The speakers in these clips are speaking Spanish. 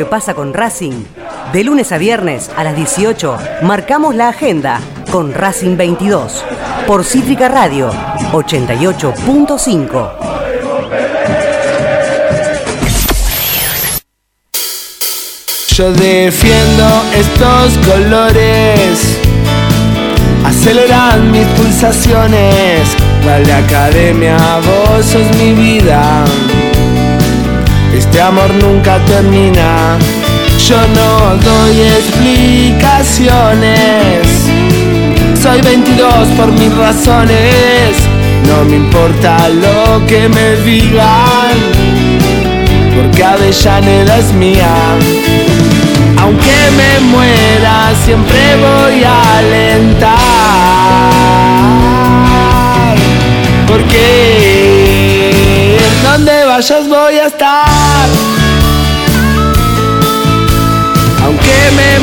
¿Qué pasa con Racing? De lunes a viernes a las 18 marcamos la agenda con Racing 22 por Cítrica Radio 88.5. Yo defiendo estos colores, aceleran mis pulsaciones. Dale academia, vos sos mi vida. Este amor nunca termina. Yo no doy explicaciones. Soy 22 por mis razones. No me importa lo que me digan. Porque Avellaneda es mía. Aunque me muera, siempre voy a alentar. Porque donde vayas voy a estar.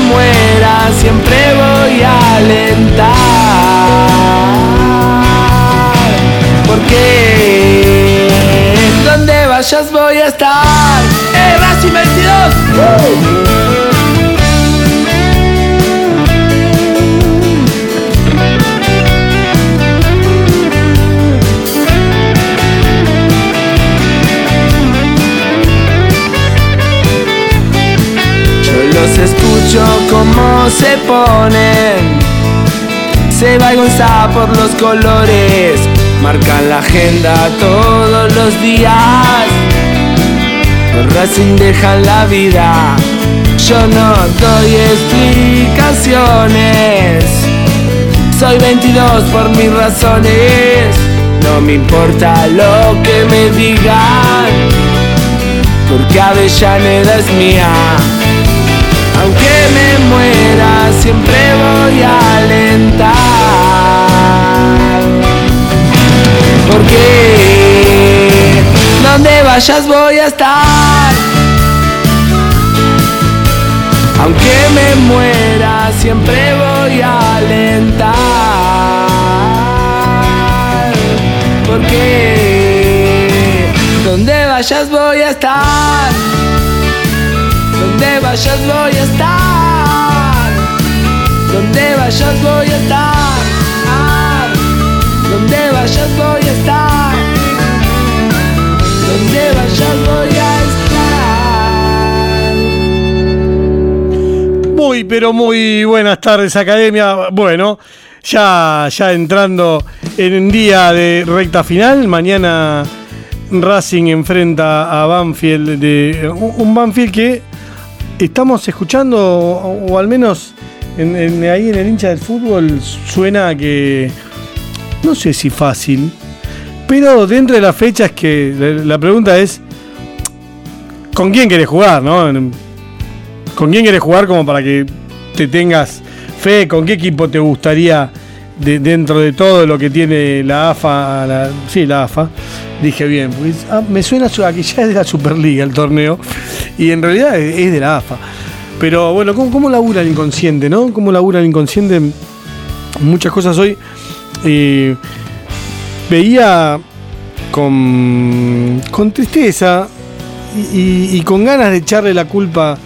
Muera, siempre voy a alentar. Porque donde vayas voy a estar. ¡Eh, Racing 22! Yo los escucho como se ponen. Se va por los colores. Marcan la agenda todos los días. Los Racing dejan la vida. Yo no doy explicaciones. Soy 22 por mis razones. No me importa lo que me digan. Porque Avellaneda es mía. Aunque me muera, siempre voy a alentar. Porque donde vayas voy a estar. Aunque me muera, siempre voy a alentar. Porque donde vayas voy a estar. Donde vayas voy a estar. Donde vayas voy a estar. Ah, Donde vayas voy a estar. Donde vayas voy a estar. Muy, pero muy buenas tardes, Academia. Bueno, ya, ya entrando en un día de recta final. Mañana Racing enfrenta a Banfield. De, un Banfield que estamos escuchando, o, al menos en- ahí en el hincha del fútbol, suena que. No sé si fácil. Pero dentro de las fechas que. La, pregunta es. ¿Con quién querés jugar, no? ¿Con quién querés jugar como para que te tengas fe? ¿Con qué equipo te gustaría de- dentro de todo lo que tiene la AFA? la- sí, la AFA. Dije bien, porque es- ah, me suena a que ya es de la Superliga el torneo y en realidad es de la AFA. Pero bueno, ¿cómo, cómo labura el inconsciente, no? ¿Cómo labura el inconsciente? Muchas cosas hoy. eh, veía con, con tristeza y, con ganas de echarle la culpa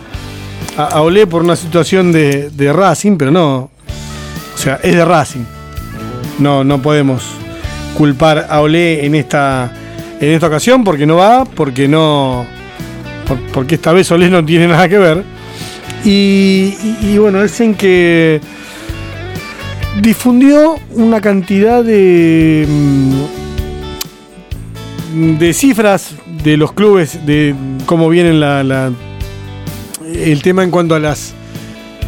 a, a Olé por una situación de, de Racing, pero no. O sea, es de Racing. No, no podemos culpar a Olé en esta, en esta ocasión porque no va, porque no. por- porque esta vez Olé no tiene nada que ver. Y, y- bueno, es en que difundió una cantidad de. mm, de cifras de los clubes, de cómo vienen la, la- el tema en cuanto a las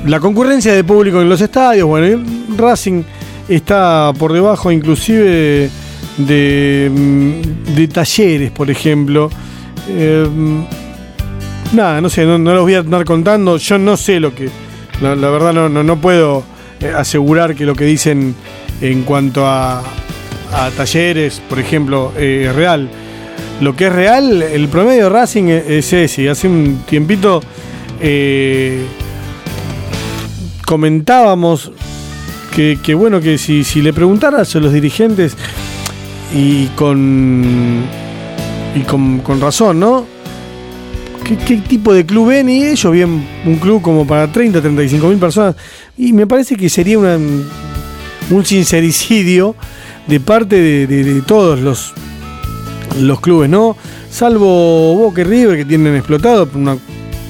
la concurrencia de público en los estadios. Bueno, Racing está por debajo inclusive de, mm, de talleres, por ejemplo. Eh, nada, no sé, no, los voy a andar contando. Yo no sé lo que. La, verdad no, no, no puedo eh, asegurar que lo que dicen en cuanto a, a talleres, por ejemplo, eh, es real. Lo que es real, el promedio de Racing es, es ese. Hace un tiempito comentábamos que, que bueno, que si, si le preguntaras a los dirigentes y con, y con, con razón, ¿no? qué, tipo de club ven y ellos ven un club como para 30, 35 mil personas y me parece que sería una, un sincericidio de parte de, todos los, los clubes, ¿no? Salvo Boca River que tienen explotado por una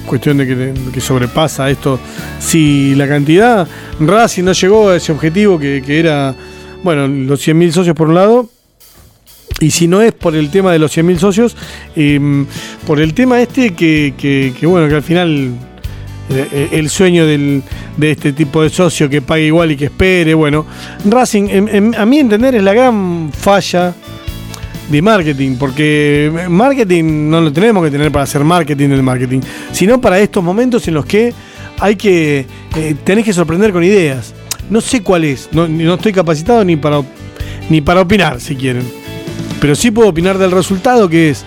cuestión de que, sobrepasa esto. Si la cantidad, Racing no llegó a ese objetivo que, era, bueno, los 100.000 socios por un lado, y si no es por el tema de los 100.000 socios, em, por el tema este que, bueno, que al final eh, el sueño de este tipo de socio que pague igual y que espere, bueno, Racing, a mi entender, es la gran falla de marketing, porque marketing no lo tenemos que tener para hacer marketing del marketing, sino para estos momentos en los que hay que, eh, tenés que sorprender con ideas. No sé cuál es, no, no estoy capacitado ni para, ni para opinar, si quieren pero sí puedo opinar del resultado que es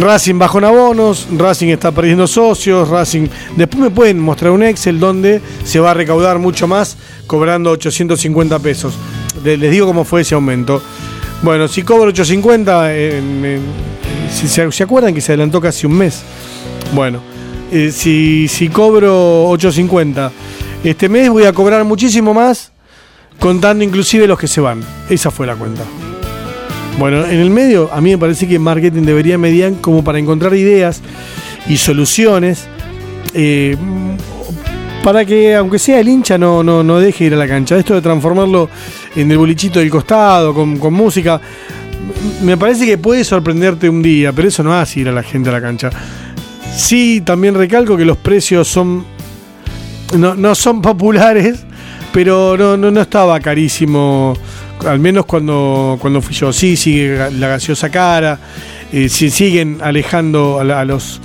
Racing bajo en abonos, Racing está perdiendo socios, Racing. Después me pueden mostrar un Excel donde se va a recaudar mucho más cobrando 850 pesos. Les digo cómo fue ese aumento. Bueno, si cobro 850, si se, acuerdan que se adelantó casi un mes. Bueno, eh, si, si cobro 850 este mes, voy a cobrar muchísimo más, contando inclusive los que se van. Esa fue la cuenta. Bueno, en el medio a mí me parece que marketing debería mediar como para encontrar ideas y soluciones eh, para que aunque sea el hincha no, no, no deje ir a la cancha. Esto de transformarlo en el bolichito del costado, con, música, me parece que puede sorprenderte un día, pero eso no hace ir a la gente a la cancha. Sí, también recalco que los precios son no, no son populares, pero no, no, no estaba carísimo al menos cuando, cuando fui yo. Sí, sigue la gaseosa cara, eh, siguen alejando a, los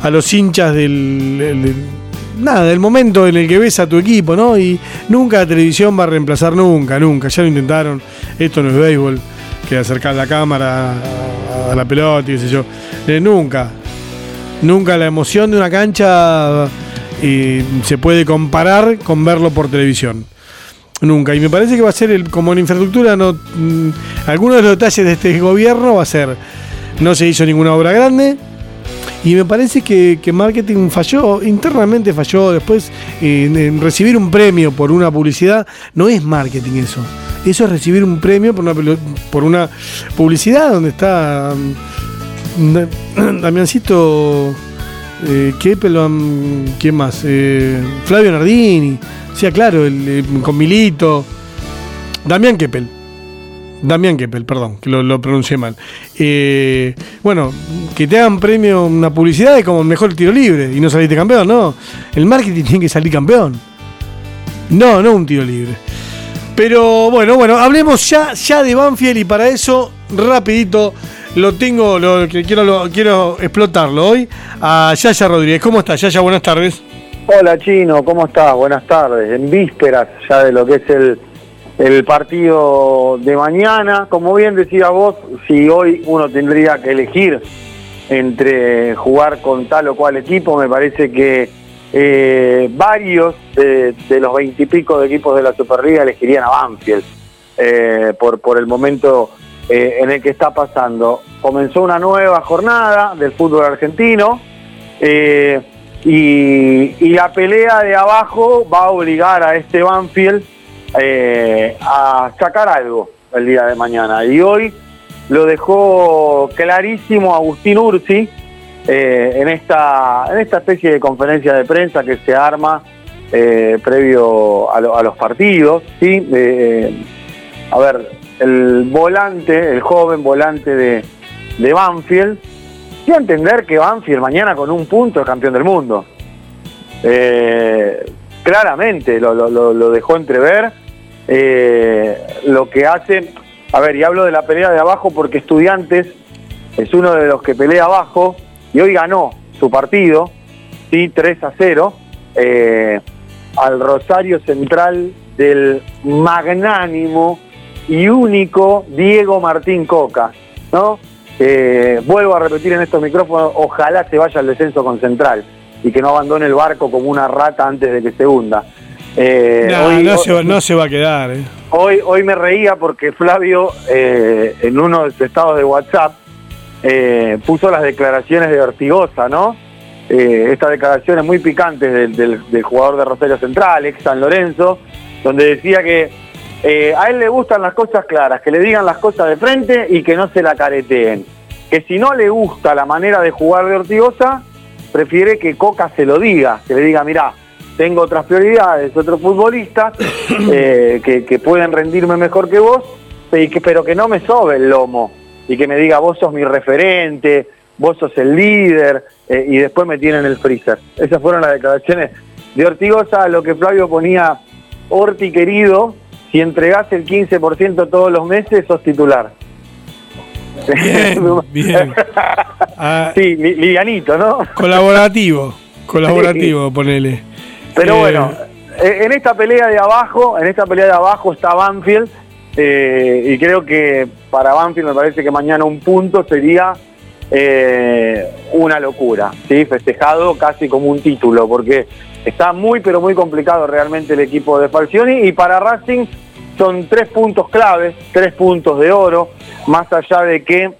a los hinchas del, nada, del momento en el que ves a tu equipo, ¿no? Y nunca la televisión va a reemplazar nunca, nunca. Ya lo intentaron. Esto no es béisbol, que acercar la cámara a, la pelota y qué sé yo. Eh, nunca. Nunca la emoción de una cancha eh, se puede comparar con verlo por televisión. Nunca. Y me parece que va a ser, el, como en infraestructura, no, mm, algunos de los detalles de este gobierno va a ser, no se hizo ninguna obra grande. Y me parece que, marketing falló, internamente falló. Después, en recibir un premio por una publicidad, no es marketing eso. Eso es recibir un premio por una, por una publicidad donde está mm, Damiancito, eh, ¿quién más? Eh, Flavio Nardini. Sea, claro, el, con Milito. Damián Keppel. Damián Keppel, perdón, que lo, pronuncié mal. Eh, bueno, que te hagan premio una publicidad es como mejor tiro libre y no saliste campeón, no. El marketing tiene que salir campeón. No, no un tiro libre. Pero bueno, bueno, hablemos ya, ya de Banfield y para eso, rapidito, lo tengo, lo, quiero, quiero explotarlo hoy a Yaya Rodríguez. ¿Cómo estás, Yaya? Buenas tardes. Hola Chino, ¿cómo estás? Buenas tardes. En vísperas ya de lo que es el, el partido de mañana, como bien decía vos, si hoy uno tendría que elegir entre jugar con tal o cual equipo, me parece que eh, varios de, los veintipico de equipos de la Superliga elegirían a Banfield eh, por, por el momento eh, en el que está pasando. Comenzó una nueva jornada del fútbol argentino. Y, la pelea de abajo va a obligar a este Banfield eh, a sacar algo el día de mañana. Y hoy lo dejó clarísimo Agustín Ursi eh, en, esta, en esta especie de conferencia de prensa que se arma eh, previo a, los partidos. ¿sí? a ver, el volante, el joven volante de Banfield, y entender que Banfield mañana con un punto es campeón del mundo. Eh, claramente lo, dejó entrever. Eh, lo que hace, a ver, y hablo de la pelea de abajo porque Estudiantes es uno de los que pelea abajo y hoy ganó su partido, ¿sí? 3 a 0, eh, al Rosario Central del magnánimo y único Diego Martín Coca, ¿no? Vuelvo a repetir en estos micrófonos, ojalá se vaya al descenso con Central y que no abandone el barco como una rata antes de que se hunda. Eh, no, no, se va, a quedar. Eh. Hoy, hoy me reía porque Flavio, eh, en uno de sus estados de WhatsApp, eh, puso las declaraciones de Ortigosa, ¿no? Eh, estas declaraciones muy picantes del, jugador de Rosario Central, ex San Lorenzo, donde decía que eh, a él le gustan las cosas claras, que le digan las cosas de frente y que no se la careteen. Que si no le gusta la manera de jugar de Ortigosa, prefiere que Coca se lo diga, que le diga, mirá, tengo otras prioridades, otros futbolistas que, pueden rendirme mejor que vos, pero que no me sobe el lomo y que me diga vos sos mi referente, vos sos el líder eh, y después me tienen el freezer. Esas fueron las declaraciones de Ortigosa, lo que Flavio ponía, Orti querido, si entregás el 15% todos los meses, sos titular. Bien, ah, sí, livianito, ¿no? Colaborativo, colaborativo, ponele. Pero bueno, eh, en esta pelea de abajo, en esta pelea de abajo está Banfield, eh, y creo que para Banfield me parece que mañana un punto sería eh, una locura, ¿sí? festejado casi como un título, porque está muy pero muy complicado realmente el equipo de Falcioni y para Racing son tres puntos claves, tres puntos de oro, más allá de que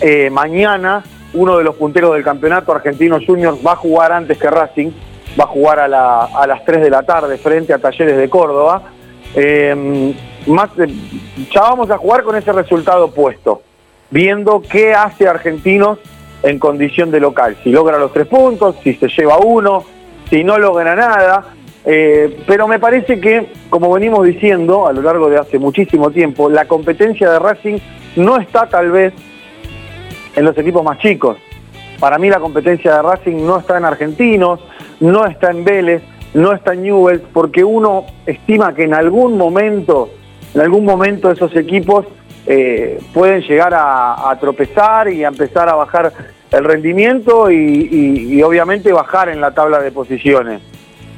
eh, mañana uno de los punteros del campeonato argentino junior va a jugar antes que Racing, va a jugar a, las 3 de la tarde frente a Talleres de Córdoba. Eh, ya vamos a jugar con ese resultado puesto, viendo qué hace Argentinos en condición de local, si logra los tres puntos, si se lleva uno, si no logra nada, eh, pero me parece que, como venimos diciendo a lo largo de hace muchísimo tiempo, la competencia de Racing no está tal vez en los equipos más chicos. Para mí la competencia de Racing no está en Argentinos, no está en Vélez, no está en Newell's, porque uno estima que en algún momento en algún momento esos equipos eh, pueden llegar a, tropezar y a empezar a bajar el rendimiento y, obviamente bajar en la tabla de posiciones.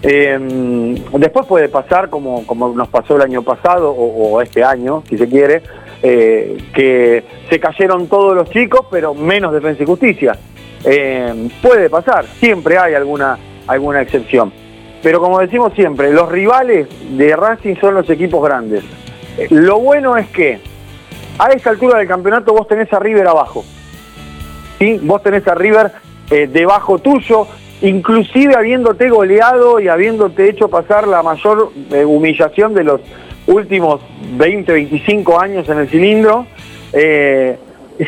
Em, después puede pasar como, nos pasó el año pasado o, este año, si se quiere, eh, que se cayeron todos los chicos, pero menos defensa y justicia. Em, puede pasar, siempre hay alguna, alguna excepción. Pero como decimos siempre, los rivales de Racing son los equipos grandes. Lo bueno es que a esta altura del campeonato vos tenés a River abajo. ¿sí? Vos tenés a River eh, debajo tuyo, inclusive habiéndote goleado y habiéndote hecho pasar la mayor eh, humillación de los últimos 20, 25 años en el cilindro, eh,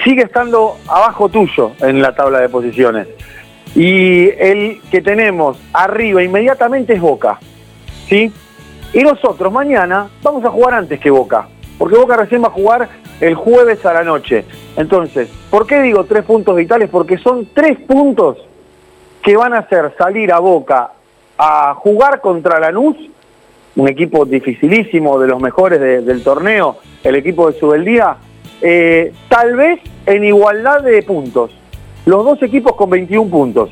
sigue estando abajo tuyo en la tabla de posiciones. Y el que tenemos arriba inmediatamente es Boca. ¿sí? Y nosotros mañana vamos a jugar antes que Boca, porque Boca recién va a jugar el jueves a la noche. Entonces, ¿por qué digo tres puntos vitales? Porque son tres puntos que van a hacer salir a Boca a jugar contra Lanús, un equipo dificilísimo, de los mejores del torneo, el equipo de Subeldía, eh, tal vez en igualdad de puntos. Los dos equipos con 21 puntos.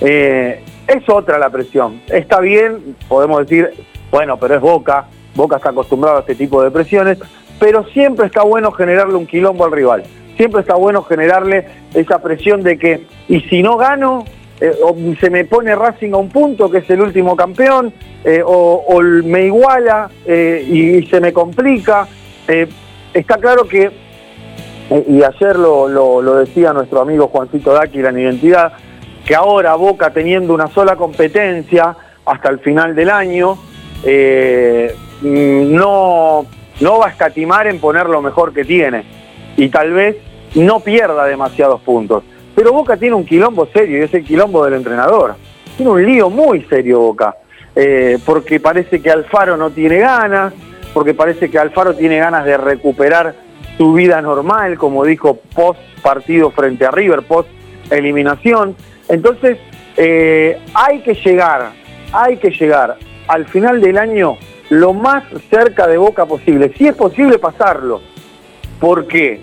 Eh, es otra la presión. Está bien, podemos decir, bueno, pero es Boca, Boca está acostumbrado a este tipo de presiones, pero siempre está bueno generarle un quilombo al rival. Siempre está bueno generarle esa presión de que, y si no gano, eh, o se me pone Racing a un punto, que es el último campeón, eh, o, me iguala eh, y, se me complica. está claro que, y ayer lo, lo, decía nuestro amigo Juancito Dáquila en Identidad, que ahora Boca teniendo una sola competencia hasta el final del año, eh, no, no va a escatimar en poner lo mejor que tiene y tal vez no pierda demasiados puntos. Pero Boca tiene un quilombo serio y es el quilombo del entrenador. Tiene un lío muy serio Boca, eh, porque parece que Alfaro no tiene ganas, porque parece que Alfaro tiene ganas de recuperar su vida normal, como dijo post partido frente a River, post eliminación. Entonces, eh, hay que llegar, hay que llegar al final del año lo más cerca de Boca posible, si es posible pasarlo, porque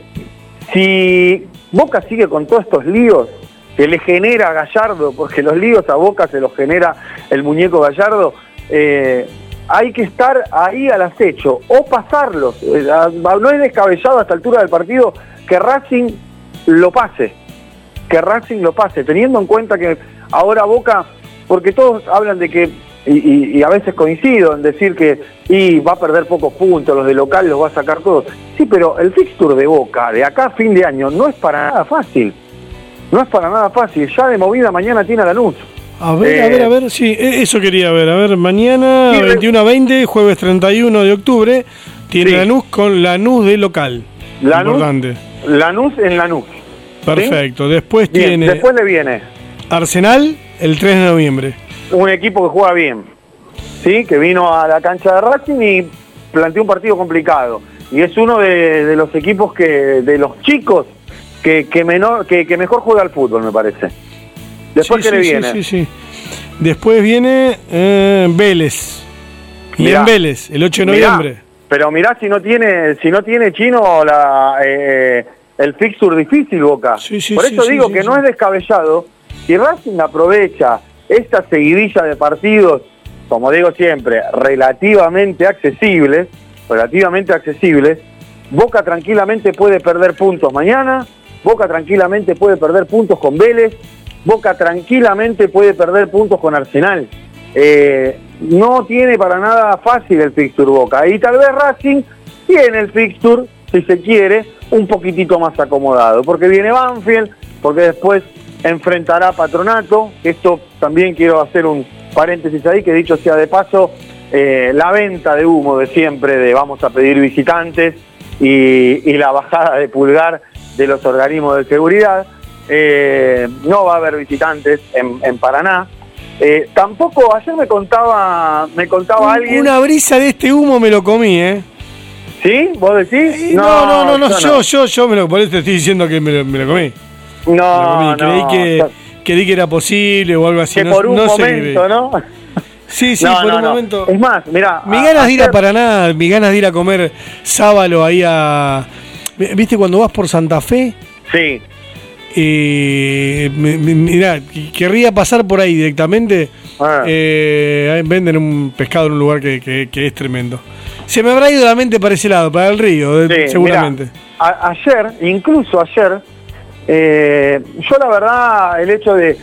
si Boca sigue con todos estos líos que le genera a Gallardo, porque los líos a Boca se los genera el muñeco Gallardo, eh, hay que estar ahí al acecho. O pasarlos. Eh, no es descabellado a esta altura del partido que Racing lo pase, que Racing lo pase, teniendo en cuenta que ahora Boca, porque todos hablan de que y, a veces coincido en decir que y va a perder pocos puntos, los de local los va a sacar todos. Sí, pero el fixture de Boca de acá a fin de año no es para nada fácil. No es para nada fácil. Ya de movida mañana tiene a Lanús. A ver, a ver, a ver, sí, e, eso quería ver. A ver, mañana 21 a 20, jueves 31 de octubre, tiene Lanús con Lanús de local. Lanús, Importante. Lanús en Lanús. Perfecto. Después tiene. Después le viene. Arsenal el 3 de noviembre. Un equipo que juega bien. ¿Sí? Que vino a la cancha de Racing y planteó un partido complicado. Y es uno de, los equipos que, de los chicos que, menor, que, mejor juega al fútbol, me parece. Después que le viene. Sí, sí, Después viene eh, Vélez. Y en Vélez, el 8 de noviembre. pero mirá si no tiene, si no tiene chino la, eh, el fixture difícil, Boca. Por eso digo que no es descabellado. Si Racing aprovecha esta seguidilla de partidos, como digo siempre, relativamente accesibles, relativamente accesibles, Boca tranquilamente puede perder puntos mañana, Boca tranquilamente puede perder puntos con Vélez, Boca tranquilamente puede perder puntos con Arsenal. Eh, no tiene para nada fácil el fixture Boca. Y tal vez Racing tiene el fixture, si se quiere, un poquitito más acomodado, porque viene Banfield, porque después enfrentará Patronato, esto también quiero hacer un paréntesis ahí, que dicho sea de paso, eh, la venta de humo de siempre, de vamos a pedir visitantes, y, la bajada de pulgar de los organismos de seguridad, eh, no va a haber visitantes en, Paraná. Eh, tampoco, ayer me contaba, me contaba alguien... Una brisa de este humo me lo comí, ¿eh? ¿Sí? ¿Vos decís? No, no, no, no, yo, yo, yo, me lo, por eso te estoy diciendo que me lo comí. No, Creí que, creí que era posible o algo así. Que por un momento, ¿no? Sí, sí, por un momento. Es más, mira. Mi ganas de ir a Paraná, mi ganas de ir a comer sábalo ahí a. ¿Viste cuando vas por Santa Fe? Sí. Eh, mira, querría pasar por ahí directamente. Ah. Eh, venden un pescado en un lugar que, que es tremendo. Se me habrá ido la mente para ese lado, para el río, seguramente. ayer, incluso ayer, eh, yo la verdad, el hecho de,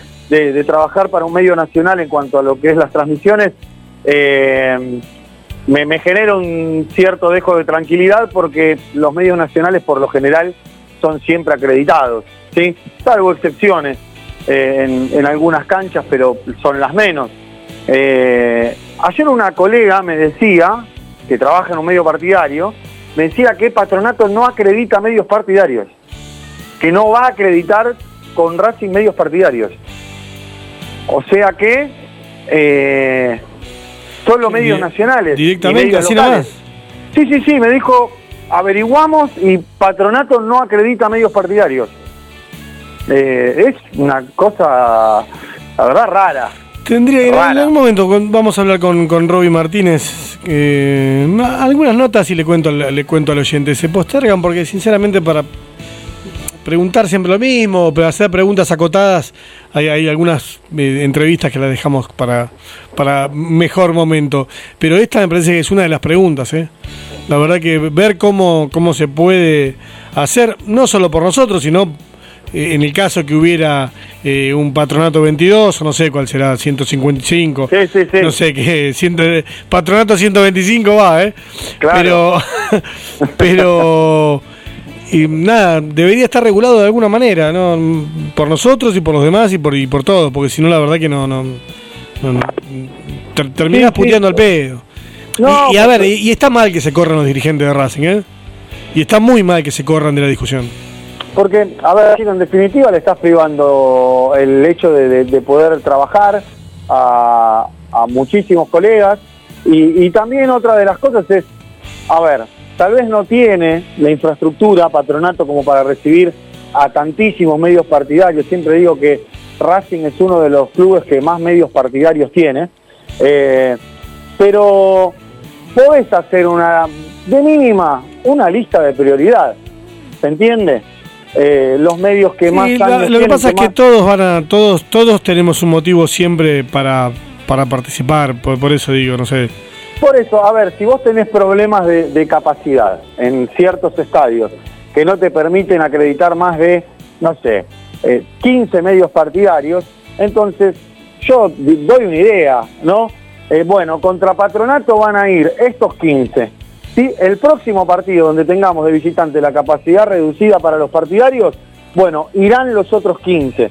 trabajar para un medio nacional en cuanto a lo que es las transmisiones, eh, me, genera un cierto dejo de tranquilidad porque los medios nacionales por lo general son siempre acreditados, ¿sí? salvo excepciones eh, en, algunas canchas, pero son las menos. ayer una colega me decía, que trabaja en un medio partidario, me decía que Patronato no acredita medios partidarios, que no va a acreditar con Racing medios partidarios. O sea que eh, solo medios nacionales. Directamente, así nada Sí, sí, sí, me dijo, averiguamos y Patronato no acredita medios partidarios. Eh, es una cosa, la verdad, rara. Tendría que en algún momento vamos a hablar con, con Roby Martínez. algunas notas y le cuento, le cuento al oyente. Se postergan porque sinceramente para preguntar siempre lo mismo, pero hacer preguntas acotadas, hay, algunas eh, entrevistas que las dejamos para, para mejor momento. Pero esta me parece que es una de las preguntas, ¿eh? La verdad que ver cómo, cómo se puede hacer, no solo por nosotros, sino eh, en el caso que hubiera eh, un patronato 22, o no sé cuál será, 155, sí, sí, sí. no sé qué, patronato 125 va, ¿eh? Claro. Pero, pero y nada, debería estar regulado de alguna manera, ¿no? Por nosotros y por los demás y por, y por todos, porque si no, la verdad que no. no, terminas puteando al pedo. y, a ver, y, está mal que se corran los dirigentes de Racing, ¿eh? Y está muy mal que se corran de la discusión. Porque, a ver, en definitiva le estás privando el hecho de, poder trabajar a, muchísimos colegas. Y, también otra de las cosas es, a ver, tal vez no tiene la infraestructura, patronato, como para recibir a tantísimos medios partidarios. Siempre digo que Racing es uno de los clubes que más medios partidarios tiene. Eh, pero podés hacer una, de mínima, una lista de prioridad. ¿Se entiende? Eh, los medios que más lo que pasa es que todos van a todos todos tenemos un motivo siempre para para participar por, eso digo no sé por eso a ver si vos tenés problemas de, capacidad en ciertos estadios que no te permiten acreditar más de no sé 15 eh, medios partidarios entonces yo doy una idea no Eh, bueno, contra Patronato van a ir estos 15. ¿sí? El próximo partido donde tengamos de visitante la capacidad reducida para los partidarios, bueno, irán los otros 15.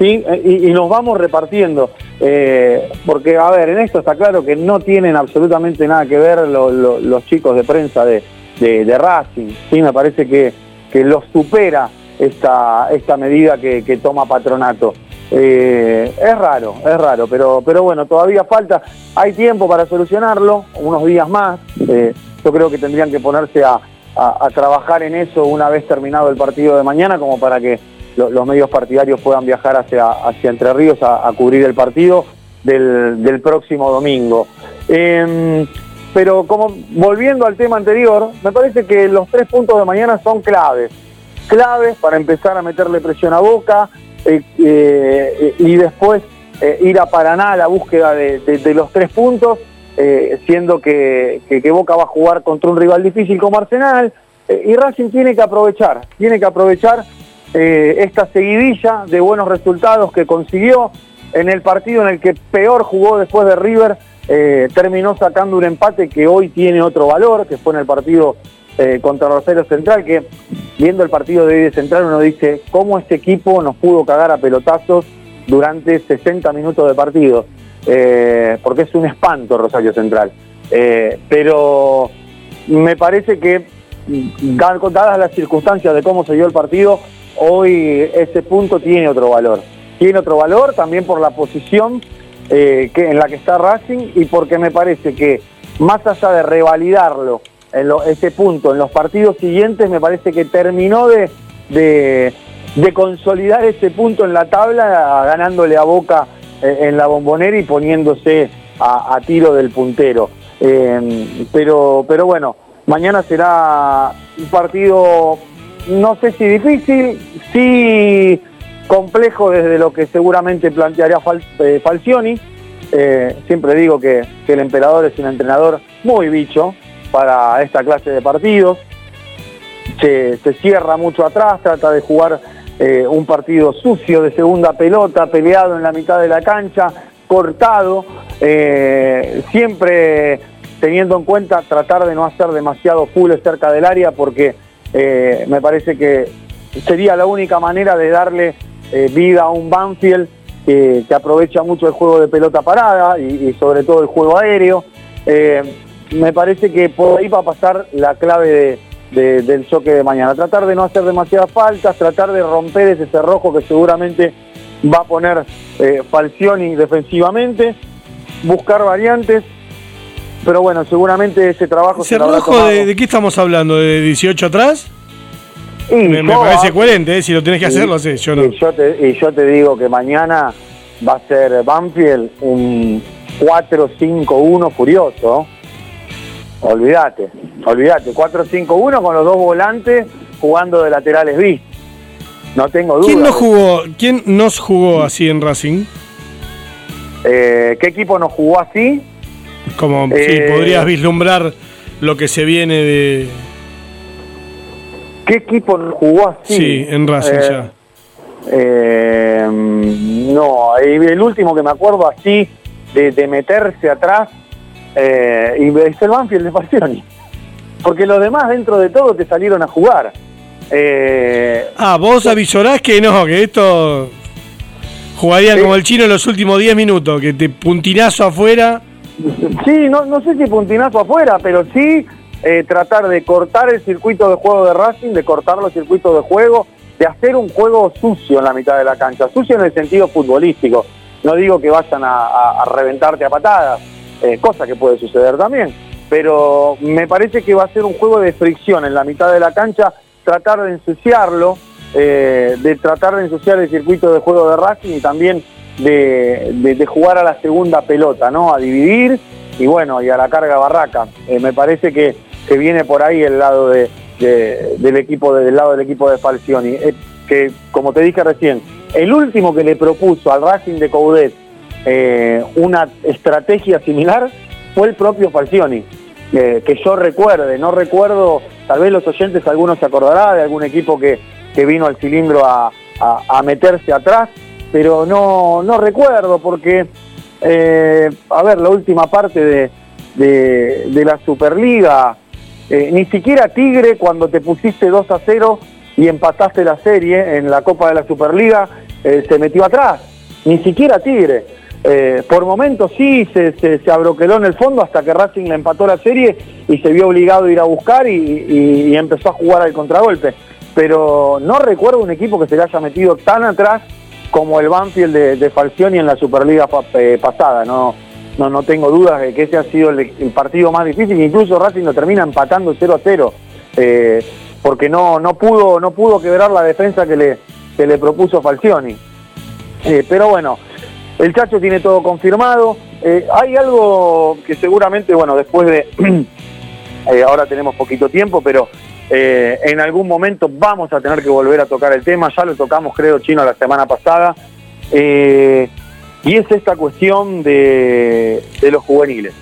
¿sí? Eh, y, nos vamos repartiendo. Eh, porque, a ver, en esto está claro que no tienen absolutamente nada que ver los chicos de prensa de, de, Racing. ¿sí? Me parece que, que los supera esta, esta medida que, toma Patronato. Eh, es raro, es raro, pero, pero bueno, todavía falta, hay tiempo para solucionarlo, unos días más. Eh, yo creo que tendrían que ponerse a, trabajar en eso una vez terminado el partido de mañana, como para que los medios partidarios puedan viajar hacia, hacia Entre Ríos a, cubrir el partido del, próximo domingo. Em, pero como volviendo al tema anterior, me parece que los tres puntos de mañana son claves claves para empezar a meterle presión a Boca eh, eh, y después eh, ir a Paraná a la búsqueda de, los tres puntos, siendo que, Boca va a jugar contra un rival difícil como Arsenal, y Racing tiene que aprovechar, tiene que aprovechar esta seguidilla de buenos resultados que consiguió en el partido en el que peor jugó después de River, terminó sacando un empate que hoy tiene otro valor, que fue en el partido contra Rosario Central, que viendo el partido de hoy de Central uno dice, ¿cómo este equipo nos pudo cagar a pelotazos durante 60 minutos de partido? Eh, porque es un espanto Rosario Central. Eh, pero me parece que, dadas las circunstancias de cómo se dio el partido, hoy ese punto tiene otro valor. Tiene otro valor también por la posición eh, que, en la que está Racing y porque me parece que más allá de revalidarlo ese punto en los partidos siguientes me parece que terminó de, consolidar ese punto en la tabla ganándole a Boca eh, en la bombonera y poniéndose a, tiro del puntero. Em, pero, pero bueno, mañana será un partido, no sé si difícil, sí complejo desde lo que seguramente plantearía eh, Falcioni. Eh, siempre digo que, el emperador es un entrenador muy bicho, para esta clase de partidos. Se, cierra mucho atrás, trata de jugar eh, un partido sucio de segunda pelota, peleado en la mitad de la cancha, cortado, siempre teniendo en cuenta tratar de no hacer demasiado full cerca del área porque eh, me parece que sería la única manera de darle vida a un Banfield que, aprovecha mucho el juego de pelota parada y, sobre todo el juego aéreo me parece que por ahí va a pasar la clave del choque de mañana. Tratar de no hacer demasiadas faltas, tratar de romper ese cerrojo que seguramente va a poner eh, Falcioni defensivamente, buscar variantes. Pero bueno, seguramente ese trabajo... ¿Cerrojo de, de, qué estamos hablando? ¿De 18 atrás? me, parece coherente, ¿eh? si lo tenés que hacer, lo haces, yo no. Y yo, te, y yo te digo que mañana va a ser Banfield un 4-5-1 furioso. Olvídate, olvídate. 4-5-1 con los dos volantes jugando de laterales bis. No tengo duda. ¿Quién, no jugó, ¿Quién nos jugó así en Racing? Eh, ¿Qué equipo nos jugó así? Como si eh, podrías vislumbrar lo que se viene de. ¿Qué equipo jugó así? Sí, en Racing eh, ya. no, el último que me acuerdo así de, de meterse atrás eh, y es el Banfield de Falcioni. Porque los demás dentro de todo te salieron a jugar. Eh, ah, vos avisorás que no, que esto jugarían como el chino en los últimos 10 minutos, que te puntinazo afuera. Sí, no, no sé si puntinazo afuera, pero sí eh, tratar de cortar el circuito de juego de Racing, de cortar los circuitos de juego, de hacer un juego sucio en la mitad de la cancha, sucio en el sentido futbolístico. No digo que vayan a reventarte a patadas, eh, cosa que puede suceder también. Pero me parece que va a ser un juego de fricción en la mitad de la cancha, tratar de ensuciarlo, eh, de tratar de ensuciar el circuito de juego de Racing y también de, jugar a la segunda pelota, ¿no? A dividir y bueno, y a la carga barraca. Eh, me parece que, que, viene por ahí el lado de, del equipo del lado del equipo de Falcioni. que como te dije recién, el último que le propuso al Racing de Coudet eh, una estrategia similar fue el propio Falcioni. Eh, que yo recuerde, no recuerdo, tal vez los oyentes, algunos se acordará de algún equipo que, vino al cilindro a, meterse atrás, pero no, no recuerdo porque eh, a ver, la última parte de, de, la Superliga, eh, ni siquiera Tigre cuando te pusiste 2 a 0 y empataste la serie en la Copa de la Superliga, eh, se metió atrás, ni siquiera Tigre. por momentos sí se, se, abroqueló en el fondo hasta que Racing le empató la serie y se vio obligado a ir a buscar y, empezó a jugar al contragolpe. Pero no recuerdo un equipo que se le haya metido tan atrás como el Banfield de, Falcioni en la Superliga pasada. No, no, no tengo dudas de que ese ha sido el, partido más difícil, incluso Racing lo termina empatando 0 a 0, eh, porque no, no, pudo, no pudo quebrar la defensa que le, que le propuso Falcioni. Eh, pero bueno, el Chacho tiene todo confirmado. Eh, hay algo que seguramente, bueno, después de... ahora tenemos poquito tiempo, pero en algún momento vamos a tener que volver a tocar el tema. Ya lo tocamos, creo, chino, la semana pasada. Y es esta cuestión de, los juveniles.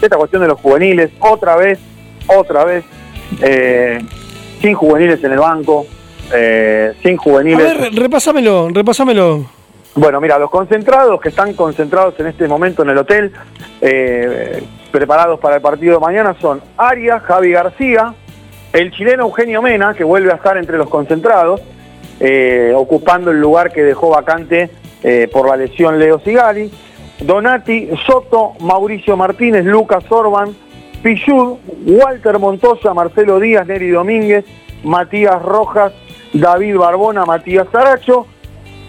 Esta cuestión de los juveniles, otra vez, otra vez, eh, sin juveniles en el banco, eh, sin juveniles. A ver, repasámelo, repasámelo. Bueno, mira, los concentrados que están concentrados en este momento en el hotel, eh, preparados para el partido de mañana, son Arias, Javi García, el chileno Eugenio Mena, que vuelve a estar entre los concentrados, ocupando el lugar que dejó vacante eh, por la lesión Leo Sigari, Donati, Soto, Mauricio Martínez, Lucas Orban, Pichud, Walter Montoya, Marcelo Díaz, Neri Domínguez, Matías Rojas, David Barbona, Matías Zaracho,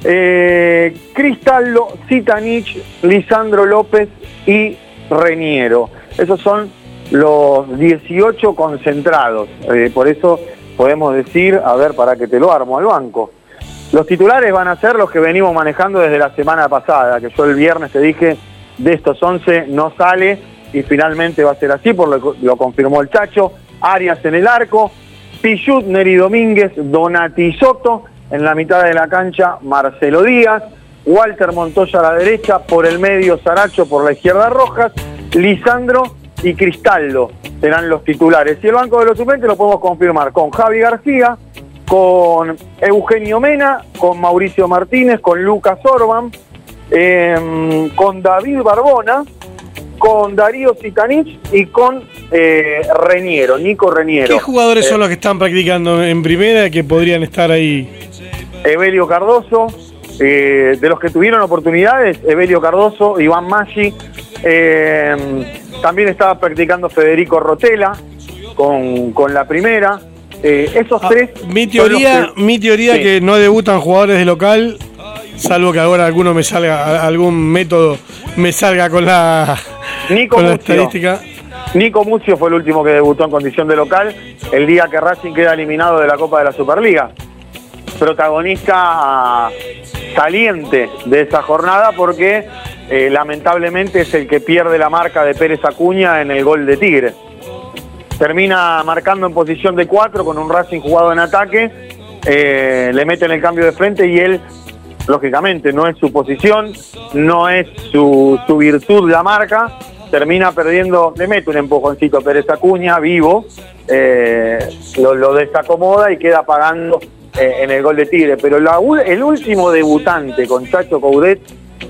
eh, Cristaldo, Citanich, Lisandro López y Reniero. Esos son los 18 concentrados. Eh, por eso podemos decir, a ver, para que te lo armo al banco. Los titulares van a ser los que venimos manejando desde la semana pasada, que yo el viernes te dije, de estos 11 no sale y finalmente va a ser así, por lo, lo confirmó el Chacho. Arias en el arco, Pichut, Neri Domínguez, Donati Soto, en la mitad de la cancha Marcelo Díaz, Walter Montoya a la derecha, por el medio Saracho, por la izquierda Rojas, Lisandro y Cristaldo serán los titulares. Y el banco de los suplentes lo podemos confirmar con Javi García, con Eugenio Mena, con Mauricio Martínez, con Lucas Orban, em, con David Barbona, con Darío Sitanich y con eh, Reniero, Nico Reniero. ¿Qué jugadores son eh, los que están practicando en primera que podrían estar ahí? Evelio Cardoso, eh, de los que tuvieron oportunidades, Evelio Cardoso, Iván Maggi, em, también estaba practicando Federico Rotela con, con la primera. Eh, esos ah, tres. Mi teoría, mi teoría que no debutan jugadores de local, salvo que ahora alguno me salga, algún método me salga con la, Nico estadística. Nico Mucio fue el último que debutó en condición de local el día que Racing queda eliminado de la Copa de la Superliga. Protagonista saliente de esa jornada porque eh, lamentablemente es el que pierde la marca de Pérez Acuña en el gol de Tigre. Termina marcando en posición de cuatro con un Racing jugado en ataque, eh, le meten el cambio de frente y él, lógicamente, no es su posición, no es su, virtud la marca, termina perdiendo, le mete un empujoncito a Pérez Acuña, vivo, eh, lo, desacomoda y queda pagando eh, en el gol de Tigre. Pero el último debutante con Chacho Coudet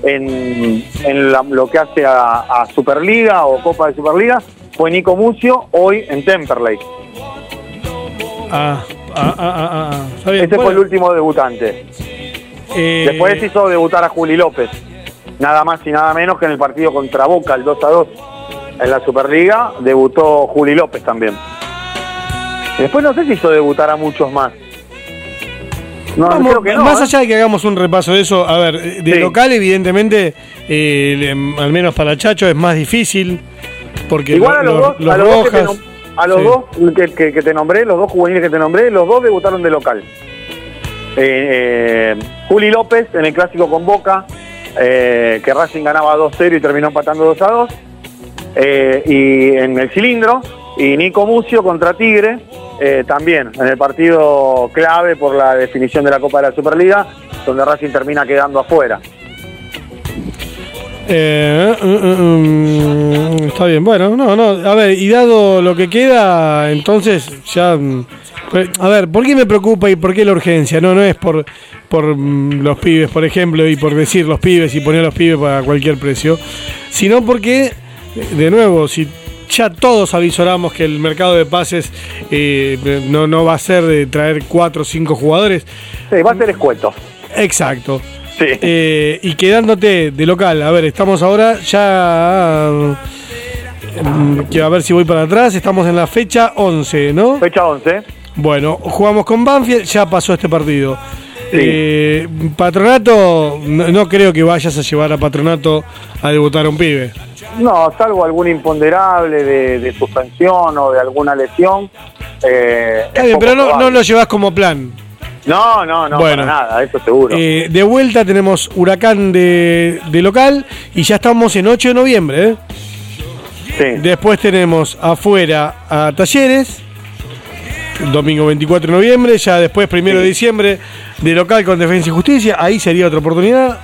en, lo que hace a Superliga o Copa de Superliga fue Nico Mucio, hoy en Temperley. Ah, ah, ah, ah, Ese fue el último debutante. Eh, Después hizo debutar a Juli López, nada más y nada menos que en el partido contra Boca, el 2 a 2. En la Superliga debutó Juli López también. Después no sé si hizo debutar a muchos más. No, creo que no, más allá de que hagamos un repaso de eso, a ver, de local evidentemente, eh, al menos para Chacho es más difícil porque Igual a los, dos, a los dos, que te, a los dos que, te nombré, los dos juveniles que te nombré, los dos debutaron de local. Eh, eh, Juli López en el clásico con Boca, eh, que Racing ganaba 2-0 y terminó empatando 2-2. y en el cilindro, y Nico Mucio contra Tigre, también en el partido clave por la definición de la Copa de la Superliga, donde Racing termina quedando afuera. Eh, eh, eh, está bien, bueno, no, no, a ver, y dado lo que queda, entonces ya mm, a ver, ¿por qué me preocupa y por qué la urgencia? No, no es por, por mm, los pibes, por ejemplo, y por decir los pibes y poner los pibes para cualquier precio, sino porque, de nuevo, si ya todos avisoramos que el mercado de pases eh, no, no va a ser de traer cuatro o cinco jugadores. Sí, va a ser escueto. Exacto. Sí. Eh, y quedándote de local, a ver, estamos ahora ya. mm, a ver si voy para atrás. Estamos en la fecha 11, ¿no? Fecha 11. Bueno, jugamos con Banfield, ya pasó este partido. Sí. Eh, patronato, no, no creo que vayas a llevar a Patronato a debutar a un pibe. No, salvo algún imponderable de, de suspensión o de alguna lesión. eh, Está bien, pero no, lo llevas como plan. No, no, no, Bueno. para nada, eso seguro. Eh, de vuelta tenemos Huracán de, de local y ya estamos en 8 de noviembre. ¿eh? sí. Después tenemos afuera a Talleres, domingo 24 de noviembre, ya después primero de diciembre de local con Defensa y Justicia, ahí sería otra oportunidad.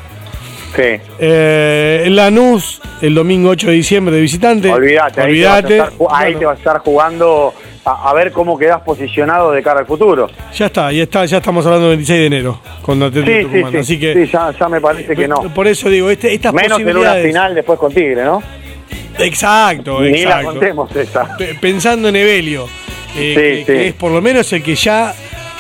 sí. Eh, Lanús, el domingo 8 de diciembre de visitante. Olvídate, ahí, te vas, a Olvídate. estar, ahí Bueno, te vas a estar jugando a, a ver cómo quedas posicionado de cara al futuro. Ya está, ya está, ya estamos hablando del 26 de enero con Atlético Sí, sí, Así que sí, ya, ya me parece que no. por eso digo, este, estas Menos en una final después con Tigre, ¿no? Exacto, Ni la exacto. contemos esa. Pe- Pensando en Evelio, eh, Sí, que, sí. que es por lo menos el que ya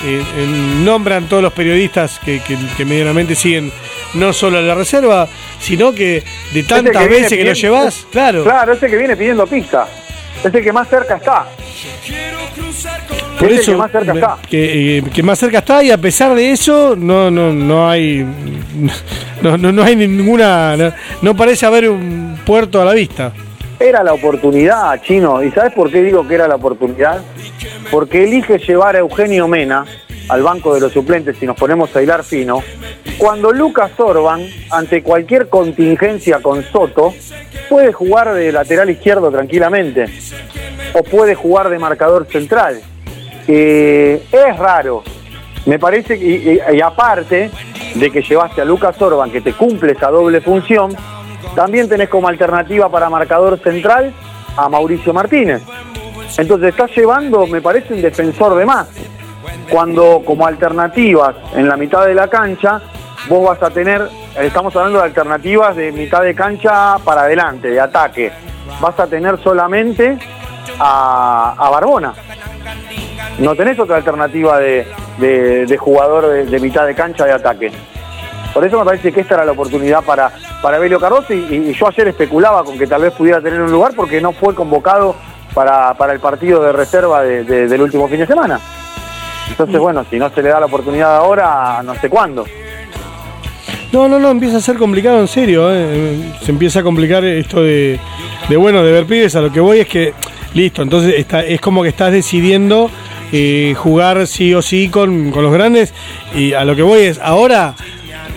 eh, eh, nombran todos los periodistas que, que- que medianamente siguen no solo a la reserva, sino que de tantas veces que lo llevas, claro. Claro, ese que viene pidiendo pista. Ese que más cerca está. Por es eso que más cerca está. Que, eh, que más cerca está y a pesar de eso no no no hay no, no, no hay ninguna no, no parece haber un puerto a la vista. Era la oportunidad, Chino. ¿Y sabes por qué digo que era la oportunidad? Porque elige llevar a Eugenio Mena al banco de los suplentes, si nos ponemos a hilar fino, cuando Lucas Orban, ante cualquier contingencia con Soto, puede jugar de lateral izquierdo tranquilamente, o puede jugar de marcador central. Eh, es raro. Me parece y, y- y aparte de que llevaste a Lucas Orban, que te cumple esa doble función, también tenés como alternativa para marcador central a Mauricio Martínez. Entonces estás llevando, me parece, un defensor de más. Cuando como alternativas en la mitad de la cancha, vos vas a tener, estamos hablando de alternativas de mitad de cancha para adelante, de ataque. Vas a tener solamente a, Barbona. No tenés otra alternativa de, de- jugador de mitad de cancha de ataque. Por eso me parece que esta era la oportunidad para, para Belio Cardoso y, yo ayer especulaba con que tal vez pudiera tener un lugar porque no fue convocado para, para el partido de reserva de- de- del último fin de semana. Entonces, bueno, si no se le da la oportunidad ahora, no sé cuándo. No, no, no, empieza a ser complicado en serio. eh. Se empieza a complicar esto de, bueno, de ver pibes. A lo que voy es que, listo, entonces es como que estás decidiendo eh, jugar sí o sí con, con los grandes. Y a lo que voy es, ahora,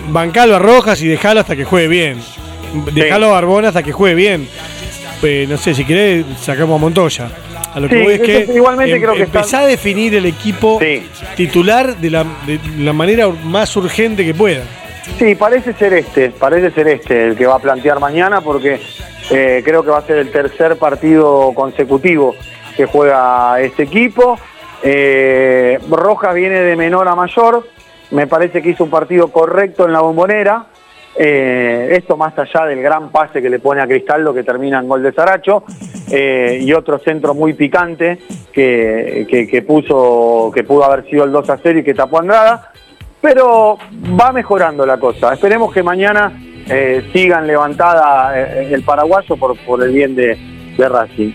bancalo a Rojas y dejalo hasta que juegue bien. Dejalo a Barbona hasta que juegue bien. Eh, no sé, si querés, sacamos a Montoya. A lo que voy es que igualmente creo que empezá a definir el equipo Sí. titular de la, de la manera más urgente que pueda. Sí, parece ser este, parece ser este el que va a plantear mañana porque eh, creo que va a ser el tercer partido consecutivo que juega este equipo. Eh, Rojas viene de menor a mayor, me parece que hizo un partido correcto en la bombonera. Eh, esto más allá del gran pase que le pone a Cristaldo que termina en gol de Saracho eh, y otro centro muy picante que, que- puso que pudo haber sido el 2 a 0 y que tapó Andrada pero va mejorando la cosa. Esperemos que mañana eh, sigan levantada eh, el paraguayo por, por el bien de, de Racing.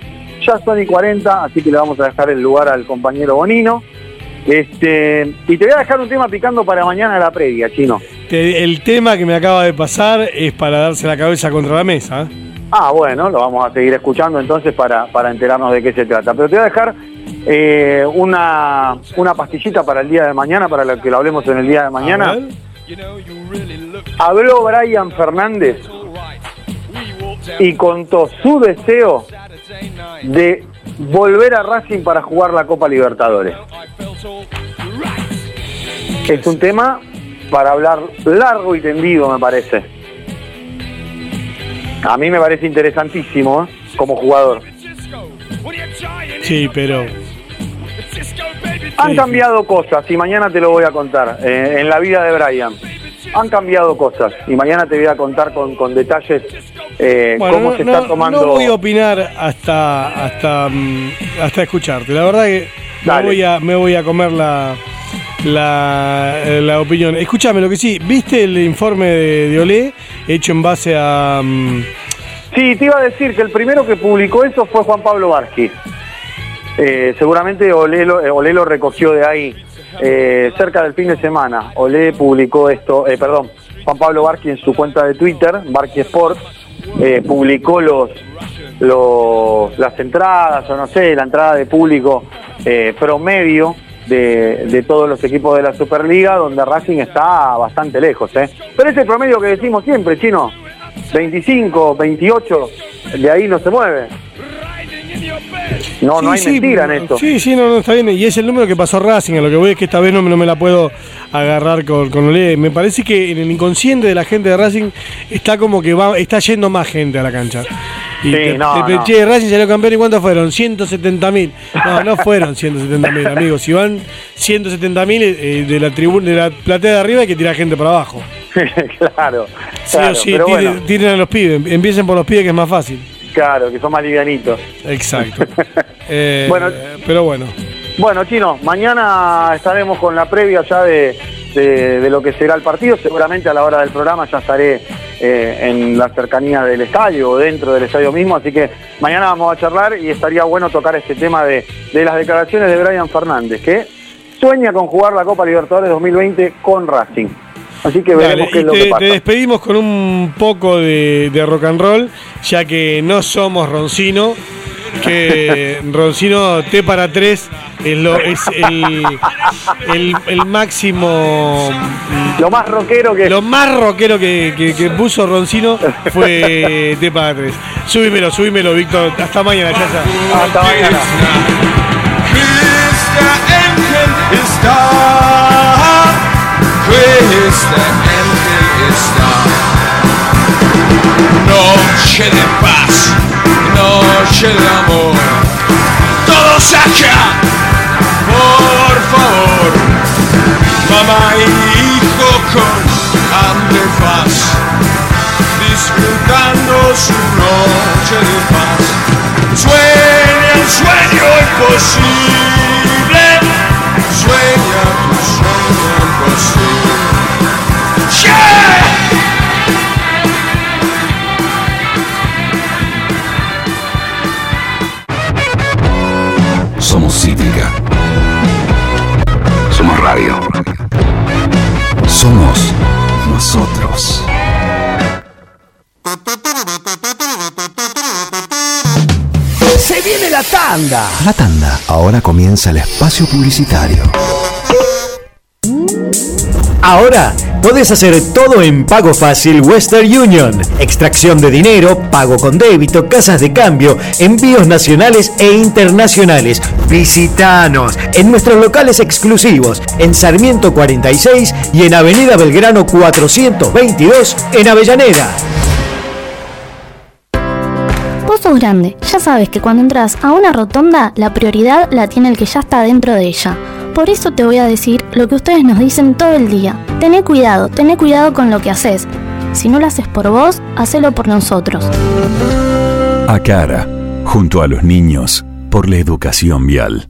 Ya son y 40, así que le vamos a dejar el lugar al compañero Bonino. Este, y te voy a dejar un tema picando para mañana a la previa, chino. Te- el tema que me acaba de pasar es para darse la cabeza contra la mesa. Ah, bueno, lo vamos a seguir escuchando entonces para, para enterarnos de qué se trata. Pero te voy a dejar eh, una, una pastillita para el día de mañana, para lo que lo hablemos en el día de mañana. Habló Brian Fernández y contó su deseo de volver a Racing para jugar la Copa Libertadores. Es un tema para hablar largo y tendido, me parece. A mí me parece interesantísimo ¿eh? como jugador. Sí, pero Han cambiado cosas y mañana te lo voy a contar eh, en la vida de Brian. Han cambiado cosas y mañana te voy a contar con, con detalles eh, Bueno, cómo no, se está tomando. no voy a opinar hasta hasta mm, hasta escucharte. La verdad que me voy a me voy a comer la la, eh, la opinión. Escúchame, lo que sí, ¿viste el informe de, de Olé hecho en base a mm, Sí, te iba a decir que el primero que publicó eso fue Juan Pablo Varsky. Eh, seguramente Olé lo, eh, Olé lo recogió de ahí eh, cerca del fin de semana. Olé publicó esto, eh, perdón, Juan Pablo Varsky en su cuenta de Twitter, Varsky Sports, eh, publicó los, los las entradas, o no sé, la entrada de público eh, promedio de, de todos los equipos de la Superliga, donde Racing está bastante lejos. ¿eh? Pero ese promedio que decimos siempre, chino, 25, 28, de ahí no se mueve. No, no hay Sí, sí, mentira en esto. Sí, sí, no, no, está bien. Y es el número que pasó Racing. A lo que voy es que esta vez no, me- no me la puedo agarrar con, con Olé. Me parece que en el inconsciente de la gente de Racing está como que va, está yendo más gente a la cancha. Y Sí, te- no, te- no. Che, Racing salió campeón y ¿cuántos fueron? 170 mil. No, no fueron 170 mil, amigos. Si van 170 mil eh, de la tribuna, de la platea de arriba hay que tirar gente para abajo. claro, Sí claro, o sí, tiren, bueno, tiren a los pibes. Empiecen por los pibes que es más fácil. Claro, que son más livianitos. Exacto. Eh, Bueno. pero bueno. Bueno, Chino, mañana estaremos con la previa ya de, de- de lo que será el partido. Seguramente a la hora del programa ya estaré eh, en la cercanía del estadio o dentro del estadio mismo. Así que mañana vamos a charlar y estaría bueno tocar este tema de, de las declaraciones de Brian Fernández, que sueña con jugar la Copa Libertadores 2020 con Racing. Así que Dale, veremos qué y es lo que te, pasa. te despedimos con un poco de, de rock and roll, ya que no somos Roncino, que Roncino T para 3 es, lo, es el, el, el máximo, Lo más rockero que lo más rockero que, que- que puso Roncino fue T para 3. Subímelo, subímelo, Víctor. Hasta mañana, ya está. hasta mañana. Noche de paz, noche de amor. Todos acá, por favor. Mamá y hijo con antifaz. Disfrutando su noche de paz. Sueña el sueño imposible. Sueña tu sueño imposible. Tanda! La tanda. Ahora comienza el espacio publicitario. Ahora podés hacer todo en Pago Fácil Western Union. Extracción de dinero, pago con débito, casas de cambio, envíos nacionales e internacionales. Visitanos en nuestros locales exclusivos en Sarmiento 46 y en Avenida Belgrano 422 en Avellaneda. Grande, ya sabes que cuando entras a una rotonda, la prioridad la tiene el que ya está dentro de ella. Por eso te voy a decir lo que ustedes nos dicen todo el día. Tené cuidado, tené cuidado con lo que haces. Si no lo haces por vos, hacelo por nosotros. A cara, junto a los niños, por la educación vial.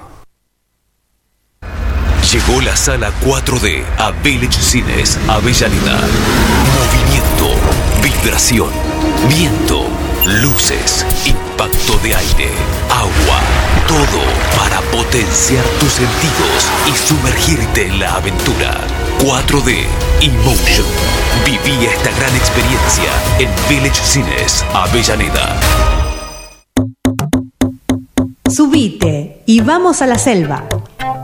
Llegó la sala 4D a Village Cines Avellaneda. Movimiento, vibración, viento, luces, impacto de aire, agua, todo para potenciar tus sentidos y sumergirte en la aventura. 4D Emotion. Viví esta gran experiencia en Village Cines Avellaneda. Subite y vamos a la selva.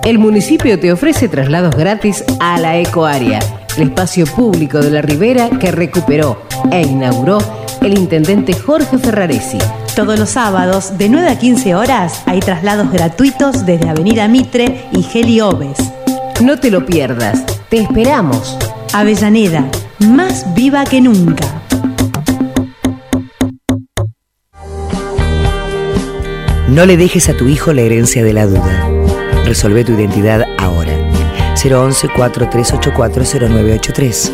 El municipio te ofrece traslados gratis a la ecoárea el espacio público de la Ribera que recuperó e inauguró el intendente Jorge Ferraresi. Todos los sábados, de 9 a 15 horas, hay traslados gratuitos desde Avenida Mitre y Geli Oves. No te lo pierdas, te esperamos. Avellaneda, más viva que nunca. No le dejes a tu hijo la herencia de la duda. Resolve tu identidad ahora. 011-4384-0983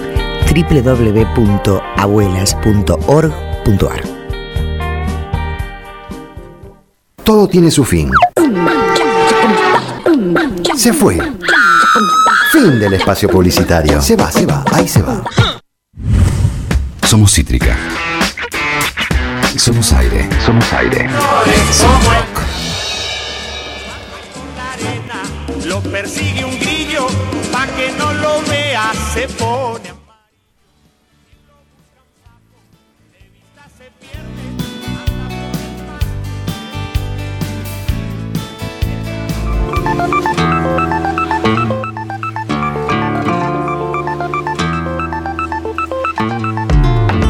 www.abuelas.org.ar Todo tiene su fin. Se fue. Fin del espacio publicitario. Se va, se va, ahí se va. Somos Cítrica. Somos aire. Somos aire. Persigue un grillo, pa' que no lo vea, se pone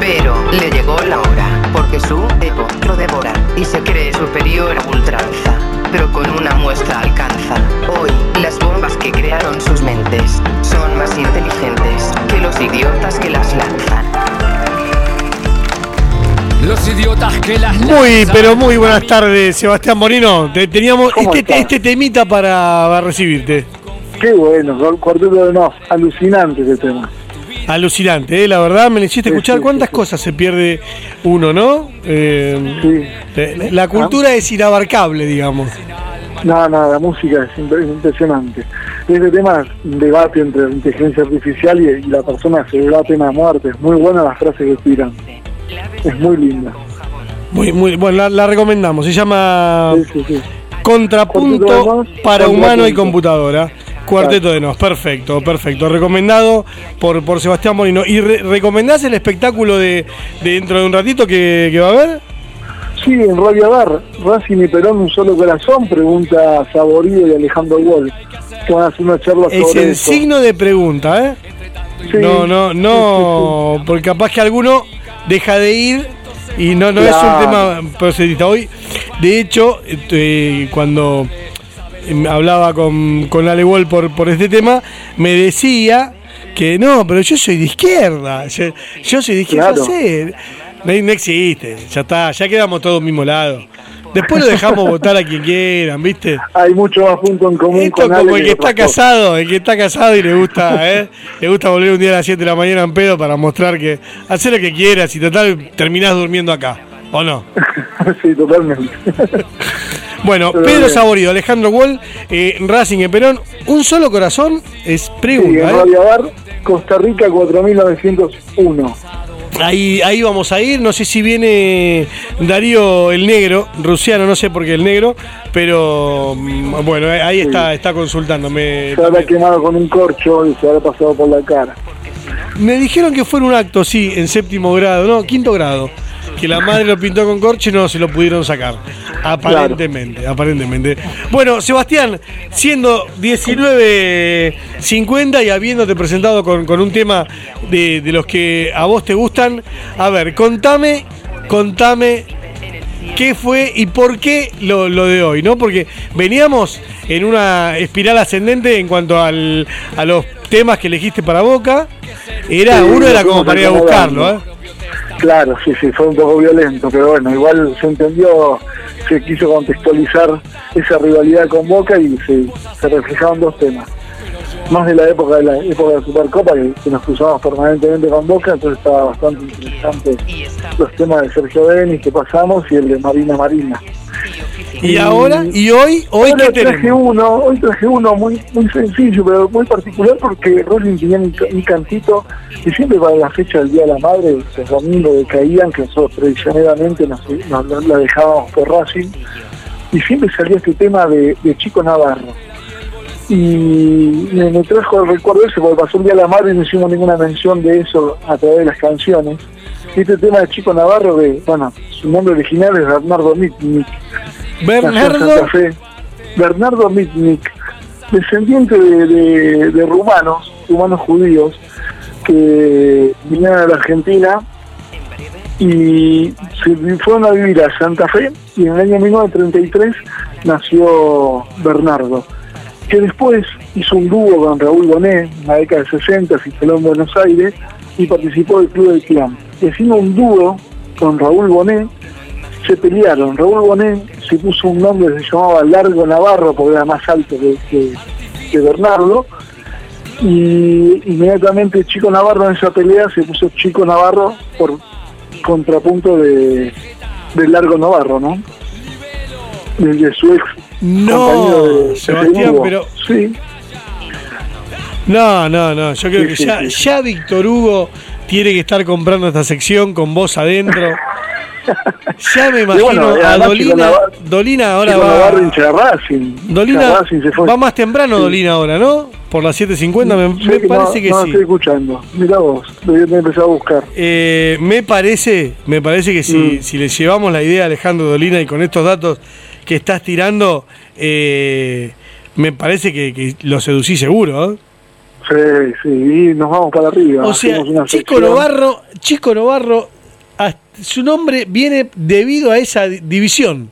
Pero le llegó la hora, porque su ego lo devora y se cree superior a ultranza. Pero con una muestra alcanza. Hoy, las bombas que crearon sus mentes son más inteligentes que los idiotas que las lanzan. Los idiotas que las Muy, pero muy buenas tardes, Sebastián Moreno. Te- teníamos ¿Cómo este, este temita para, para recibirte. Qué bueno, Cor- Cuarteto de Nos, alucinante ese tema. Alucinante, ¿eh? la verdad, me le hiciste escuchar cuántas cosas se pierde uno, ¿no? Eh, eh, La cultura es inabarcable, digamos. No, no, la música es impre- impresionante. Este tema es un debate entre la inteligencia artificial y, la persona se debaten a muerte. Es muy buena las frases que tiran. Es muy linda. Muy, muy, bueno, la, la recomendamos. Se llama Contrapunto para humano y computadora. Cuarteto de Nos, perfecto, perfecto. Recomendado por, por Sebastián Moreno. ¿Y re- recomendás el espectáculo de, de dentro de un ratito que, que va a haber? Sí, en Radio Bar, Racing y Perón, un solo corazón, pregunta Saborido y Alejandro Wolf. Que van a hacer una charla Es sobre eso. signo de pregunta, ¿eh? Sí. No, no, no, porque capaz que alguno deja de ir y no, no es un tema procedista. Hoy, de hecho, eh, cuando hablaba con, con Ale Wall por, por este tema, me decía que no, pero yo soy de izquierda. Yo, yo soy de izquierda. Claro. sé. No, no existe, ya está, ya quedamos todos al mismo lado. Después lo dejamos votar a quien quieran, ¿viste? Hay mucho más puntos en común Esto con Ale como el que está casado, el que está casado y le gusta, ¿eh? le gusta volver un día a las 7 de la mañana en pedo para mostrar que hacer lo que quieras y total terminás durmiendo acá, ¿o no? sí, totalmente. Bueno, Pedro. Saborido, Alejandro Wall, eh, Racing en Perón, un solo corazón es Sí, pregunta, ¿eh? Radio Bar, Costa Rica 4901. Ahí, ahí vamos a ir, no sé si viene Darío el negro, rusiano, no sé por qué el negro, pero mm, bueno, ahí está, está consultándome. Se habrá quemado con un corcho y se habrá pasado por la cara. Me dijeron que fue en un acto, sí, en séptimo grado, no, quinto grado. Que la madre lo pintó con corcho y no se lo pudieron sacar. Aparentemente, aparentemente. Bueno, Sebastián, siendo 19.50 y habiéndote presentado con, con un tema de, de los que a vos te gustan, a ver, contame, contame qué fue y por qué lo, lo de hoy, ¿no? Porque veníamos en una espiral ascendente en cuanto al, a los temas que elegiste para Boca. Era, uno era como para ir a buscarlo, ¿eh? Claro, sí, sí, fue un poco violento, pero bueno, igual se entendió, se quiso contextualizar esa rivalidad con Boca y se, se reflejaban dos temas. Más de la época de la época de Supercopa, que, que nos cruzamos permanentemente con Boca, entonces estaba bastante interesante los temas de Sergio Denis que pasamos y el de Marina Marina. Y ahora, y hoy, hoy Ahora qué traje tenemos. uno, hoy traje uno muy muy sencillo, pero muy particular porque Racing tenía un, un cantito que siempre para la fecha del Día de la Madre, los domingos que caían, que nosotros tradicionalmente nos, nos- nos la dejábamos por Racing, y siempre salía este tema de, de Chico Navarro. Y me, me trajo el recuerdo ese, porque pasó el Día de la Madre y no hicimos ninguna mención de eso a través de las canciones. Este tema de Chico Navarro, de, bueno, su nombre original es Bernardo Mitnick. Bernardo. Bernardo Mitnick, descendiente de, de- de rumanos, rumanos judíos, que vinieron a la Argentina y se fueron a vivir a Santa Fe y en el año 1933 nació Bernardo, que después hizo un dúo con Raúl Bonet en la década de 60, se instaló en Buenos Aires y participó del Club del Clan. Y haciendo un dúo con Raúl Bonet, se pelearon. Raúl Bonet se puso un nombre que se llamaba Largo Navarro, porque era más alto que, que- que Bernardo, y inmediatamente Chico Navarro en esa pelea se puso Chico Navarro por contrapunto de, de Largo Navarro, ¿no? De, de su ex compañero de- Sebastián, pero- Sí, No, no, no. Yo creo Sí, que sí, ya, sí. ya Víctor Hugo tiene que estar comprando esta sección con vos adentro. Ya me imagino bueno, a Dolina. Dolina ahora Chico va. Racing. Dolina Hincha de Racing se fue. va más temprano, Sí. Dolina ahora, ¿no? Por las 7.50, me, me que parece no, que no sí. estoy escuchando. Mira vos, haber empezado a buscar. Eh, me parece, me parece que si, Mm. si le llevamos la idea a Alejandro Dolina y con estos datos que estás tirando, eh, me parece que, que lo seducí seguro. ¿eh? Sí, sí, y nos vamos para arriba. O sea, Chico. Novarro, Chico Novarro, su nombre viene debido a esa di- división.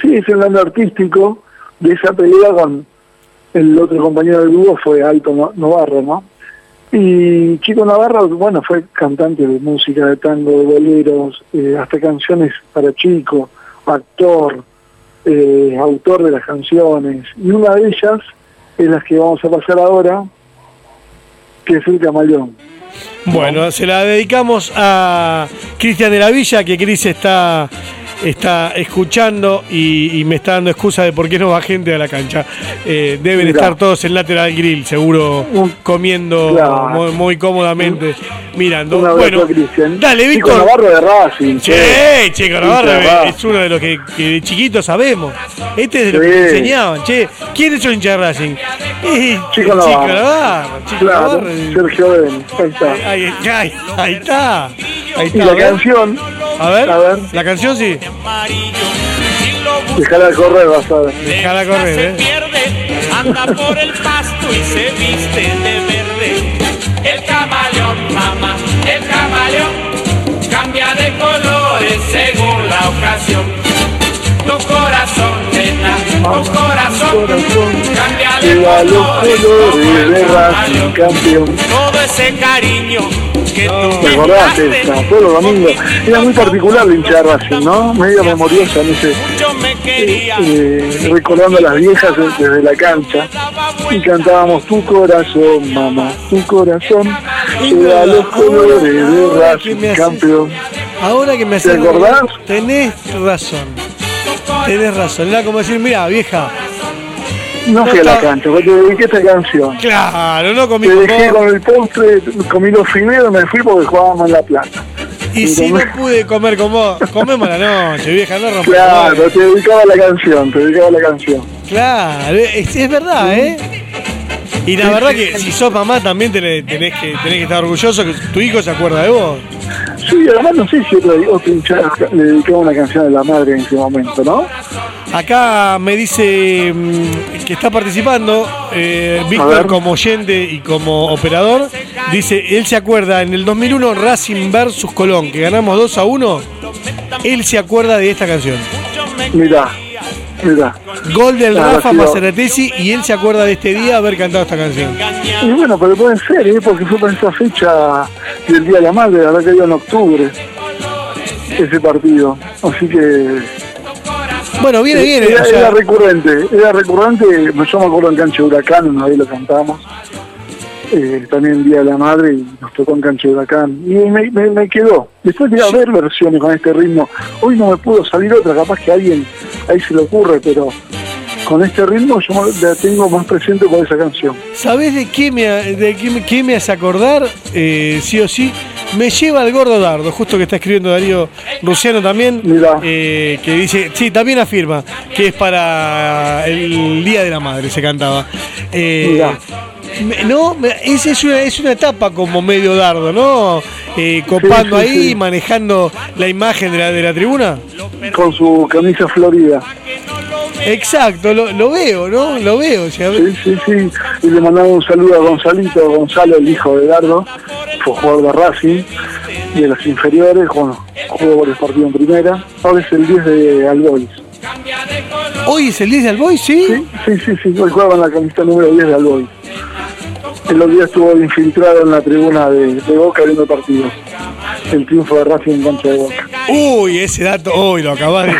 Sí, es el nombre artístico de esa pelea con el otro compañero del dúo fue Alto Navarro, ¿no? Y Chico Navarro, bueno, fue cantante de música, de tango, de boleros, eh, hasta canciones para chicos, actor, eh, autor de las canciones. Y una de ellas es las que vamos a pasar ahora, que es El Camaleón. Bueno, se la dedicamos a Cristian de la Villa, que Cris está, está escuchando y, y me está dando excusa de por qué no va gente a la cancha. Eh, deben Mirá. estar todos en Lateral Grill, seguro, comiendo Claro. muy, muy cómodamente, mirando. Bueno, dale, Chico Víctor. Navarro de Racing. Che, Chico Navarro es uno de los que, que de chiquitos sabemos. Este es de los Sí. que enseñaban. Che, ¿quién es un hincha de Racing? Eh, Chico el Navarro. Navarro, Chico Claro, Navarro. Sergio Ben, ahí está. Ahí, ahí- ahí está. Ahí Y está. la a ver. canción, A ver, A ver. la canción sí. Dejala correr, vas a ver. Déjala correr, eh. pierde, anda por el pasto y se viste de verde. El camaleón, mamá, el camaleón, cambia de colores según la ocasión. Tu corazón, nena, tu corazón, cambia de colores colores de campeón. Todo ese cariño ¿Te acordás de esta? Todos los domingos. Era muy particular la hincha de Racing, ¿no? Medio memoriosa en ese. quería. eh, recordando a las viejas desde la cancha. Y cantábamos Tu corazón, mamá, tu corazón. Lleva los colores de Racing campeón. Ahora que me ¿Te acordás? Tenés razón. Tenés razón. Era como decir, mira, vieja. No fui a la cancha, porque te dediqué a esta canción. Claro, no comí Te dejé con el postre, comí los fideos, me fui porque jugábamos en La Plata. Y si no pude comer con vos, comemos la noche, vieja, no rompas. Claro, te dedicaba a la canción, te dedicaba a la canción. Claro, es, es verdad, ¿eh? Y la verdad que si sos mamá también tenés, tenés que, tenés que estar orgulloso que tu hijo se acuerda de vos. Sí, además no sé si otro, otro le dedicaba una canción a la madre en ese momento, ¿no? Acá me dice mm, que está participando eh, Víctor como oyente y como operador. Dice, él se acuerda en el 2001 Racing versus Colón, que ganamos 2 a 1. Él se acuerda de esta canción. Mirá, mirá. Gol del Habrá Rafa Maceratesi y él se acuerda de este día haber cantado esta canción. Y bueno, pero puede ser, ¿eh? Porque fue para esa fecha del Día de la Madre, la verdad que dio en octubre ese partido. Así que... Bueno, viene, viene. Era, o sea, era recurrente, era recurrente, yo me acuerdo en Cancha Huracán, una vez lo cantamos. Eh, también Día de la Madre y nos tocó en Cancha de Huracán. Y me, me- me quedó. Después de ver versiones con este ritmo. Hoy no me pudo salir otra, capaz que a alguien ahí se le ocurre, pero con este ritmo yo la tengo más presente por esa canción. ¿Sabés de qué me, de qué, me- qué me hace acordar? Eh, sí o sí. Me lleva al gordo dardo, justo que está escribiendo Darío Rusiano también, eh, que dice, sí, también afirma que es para el Día de la Madre, se cantaba. Eh, no, me- es, es, una, es una etapa como medio dardo, ¿no? Eh, copando Sí, sí, ahí, sí. manejando la imagen de la, de la tribuna. Con su camisa florida. Exacto, lo, lo veo, ¿no? Lo veo. o sea, Sí, sí, sí. Y le mandamos un saludo a Gonzalito Gonzalo, el hijo de Dardo, fue jugador de Racing y de las inferiores, bueno, jugó varios partidos en primera. Ahora es el 10 de Albois. Hoy es el 10 de Alboy, ¿sí? Sí, sí, sí, hoy juega con la camiseta número 10 de Albois. El otro día estuvo infiltrado en la tribuna de, de Boca viendo partidos. El triunfo de Racing en cancha de Boca. Uy, ese dato, hoy lo acabas de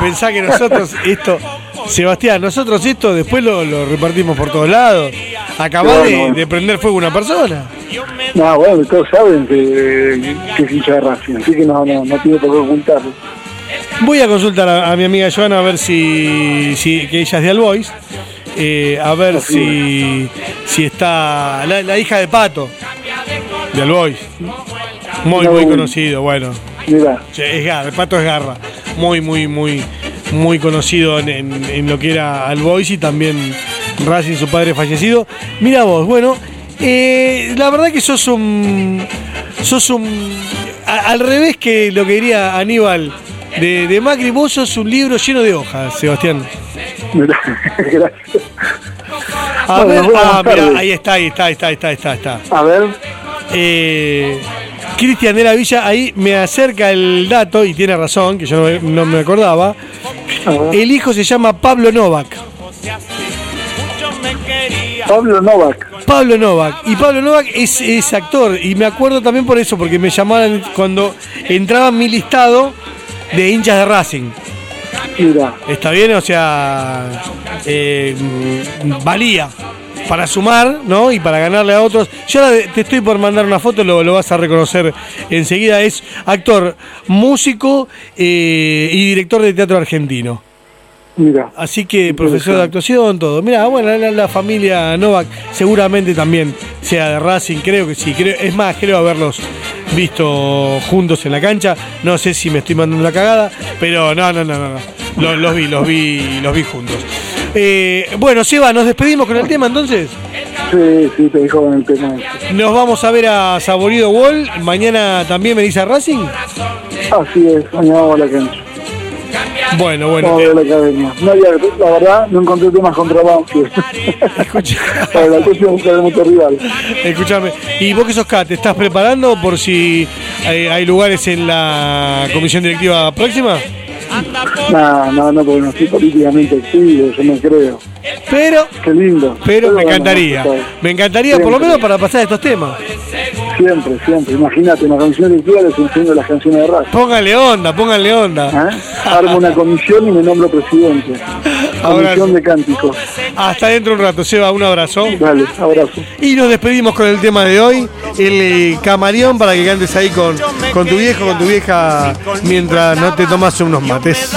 pensar que nosotros esto, Sebastián, nosotros esto después lo, lo repartimos por todos lados. Acabás Bueno, de, bueno. de prender fuego a una persona. No, bueno, todos saben que, que es hincha de Racing, así que no, no, no tiene por qué ocultarlo. Voy a consultar a, a mi amiga Joana a ver si, si que ella es de Albois. Eh, a ver si, si está la, la hija de Pato de Albois. Muy, muy No, conocido, bueno. Mira, Es garra, el pato es garra. Muy, muy, muy, muy conocido en, en- en lo que era Albois y también Racing, su padre fallecido. Mira vos, bueno, eh, la verdad que sos un. sos un. a- al revés que lo que diría Aníbal de, de Macri, vos sos un libro lleno de hojas, Sebastián. Mira, gracias. A Bueno, ver, ah, tarde. ahí está, ahí está, ahí está, ahí está, ahí está, está. A ver, Eh, Cristian de la Villa ahí me acerca el dato y tiene razón, que yo no, me- no me acordaba. El hijo se llama Pablo Novak. Pablo Novak. Pablo Novak. Y Pablo Novak es, es actor. Y me acuerdo también por eso, porque me llamaban cuando entraba en mi listado de hinchas de Racing. Mira, ¿Está bien? O sea, eh, valía para sumar, ¿no? Y para ganarle a otros. Yo ahora te estoy por mandar una foto, lo, lo vas a reconocer enseguida. Es actor, músico eh, y director de teatro argentino. mira. Así que profesor de actuación, todo. Mira, bueno, la, la familia Novak seguramente también sea de Racing, creo que sí. Creo, es más, creo haberlos visto juntos en la cancha. No sé si me estoy mandando la cagada, pero no, no, no, no. no. Los, los vi, los vi, los vi juntos. Eh, bueno, Seba, nos despedimos con el tema entonces. Sí, sí, te dijo con el tema. ese. Nos vamos a ver a Saborido Wall. Mañana también me dice Racing. Así es, mañana vamos a la cancha. Bueno, bueno. Ver la academia. No había, la verdad, no encontré temas contra Banfield. Para la próxima buscaremos otro rival. Escúchame, ¿y vos que sos K, te estás preparando por si hay, hay lugares en la comisión directiva próxima? No, no, no, porque no estoy políticamente activo, yo no creo. Pero, Qué lindo. pero me bueno, encantaría. Me encantaría por lo menos para pasar estos temas. Siempre, siempre. Imagínate, una canción directiva les enseño las canciones de rap. Póngale onda, póngale onda. ¿Eh? Armo una comisión y me nombro presidente. Comisión de cánticos. Hasta dentro de un rato, Seba, un abrazo. Dale, abrazo. Y nos despedimos con el tema de hoy, el eh, camaleón, para que cantes ahí con, con tu viejo, con tu vieja, mientras no te tomas unos mates.